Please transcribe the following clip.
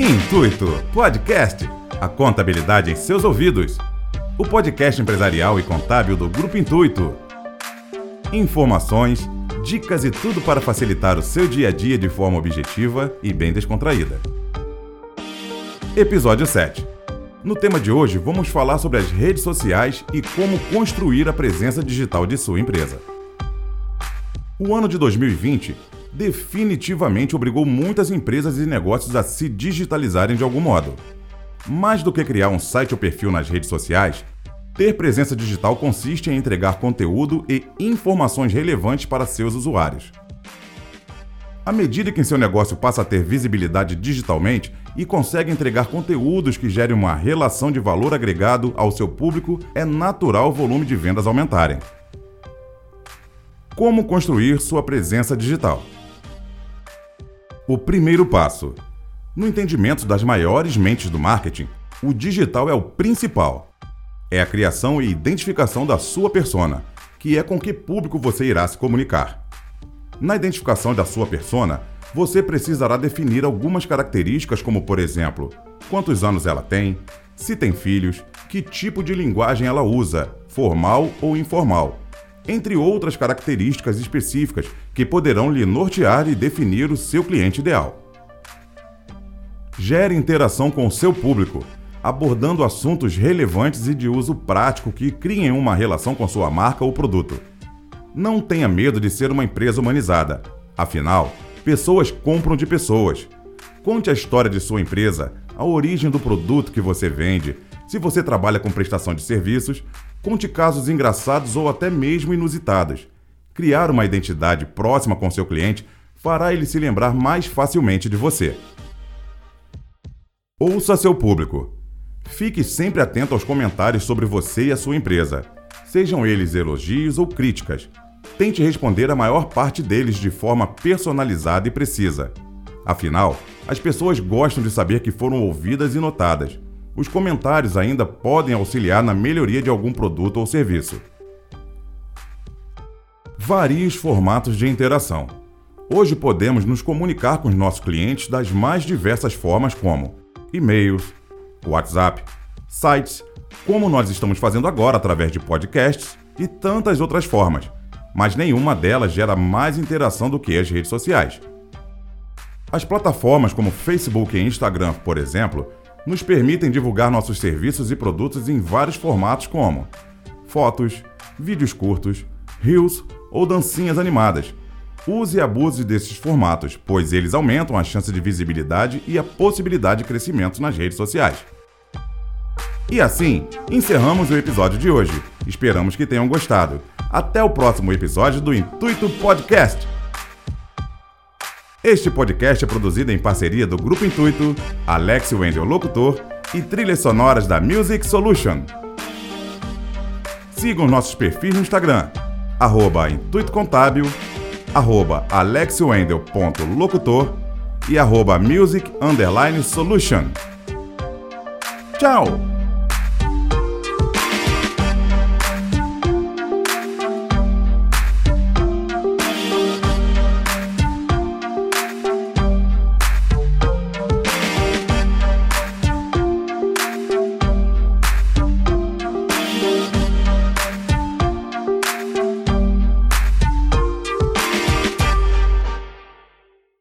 Intuito Podcast. A contabilidade em seus ouvidos. O podcast empresarial e contábil do Grupo Intuito. Informações, dicas e tudo para facilitar o seu dia a dia de forma objetiva e bem descontraída. Episódio 7. No tema de hoje, vamos falar sobre as redes sociais e como construir a presença digital de sua empresa. O ano de 2020 definitivamente obrigou muitas empresas e negócios a se digitalizarem de algum modo. Mais do que criar um site ou perfil nas redes sociais, ter presença digital consiste em entregar conteúdo e informações relevantes para seus usuários. À medida que seu negócio passa a ter visibilidade digitalmente e consegue entregar conteúdos que gerem uma relação de valor agregado ao seu público, é natural o volume de vendas aumentarem. Como construir sua presença digital? O primeiro passo. No entendimento das maiores mentes do marketing, o digital é o principal. É a criação e identificação da sua persona, que é com que público você irá se comunicar. Na identificação da sua persona, você precisará definir algumas características, como por exemplo, quantos anos ela tem, se tem filhos, que tipo de linguagem ela usa, formal ou informal, entre outras características específicas que poderão lhe nortear e definir o seu cliente ideal. Gere interação com o seu público, abordando assuntos relevantes e de uso prático que criem uma relação com sua marca ou produto. Não tenha medo de ser uma empresa humanizada. Afinal, pessoas compram de pessoas. Conte a história de sua empresa, a origem do produto que você vende, se você trabalha com prestação de serviços, Conte casos engraçados ou até mesmo inusitados. Criar uma identidade próxima com seu cliente fará ele se lembrar mais facilmente de você. Ouça seu público. Fique sempre atento aos comentários sobre você e a sua empresa, sejam eles elogios ou críticas. Tente responder a maior parte deles de forma personalizada e precisa. Afinal, as pessoas gostam de saber que foram ouvidas e notadas. Os comentários ainda podem auxiliar na melhoria de algum produto ou serviço. Varie os formatos de interação. Hoje podemos nos comunicar com os nossos clientes das mais diversas formas, como e-mails, WhatsApp, sites, como nós estamos fazendo agora através de podcasts e tantas outras formas, mas nenhuma delas gera mais interação do que as redes sociais. As plataformas como Facebook e Instagram, por exemplo, nos permitem divulgar nossos serviços e produtos em vários formatos como fotos, vídeos curtos, reels ou dancinhas animadas. Use e abuse desses formatos, pois eles aumentam a chance de visibilidade e a possibilidade de crescimento nas redes sociais. E assim, encerramos o episódio de hoje. Esperamos que tenham gostado. Até o próximo episódio do Intuito Podcast. Este podcast é produzido em parceria do Grupo Intuito, Alex Wendel Locutor e trilhas sonoras da Music Solution. Sigam nossos perfis no Instagram, arroba Intuito arroba alexwendel.locutor e arroba music Solution. Tchau!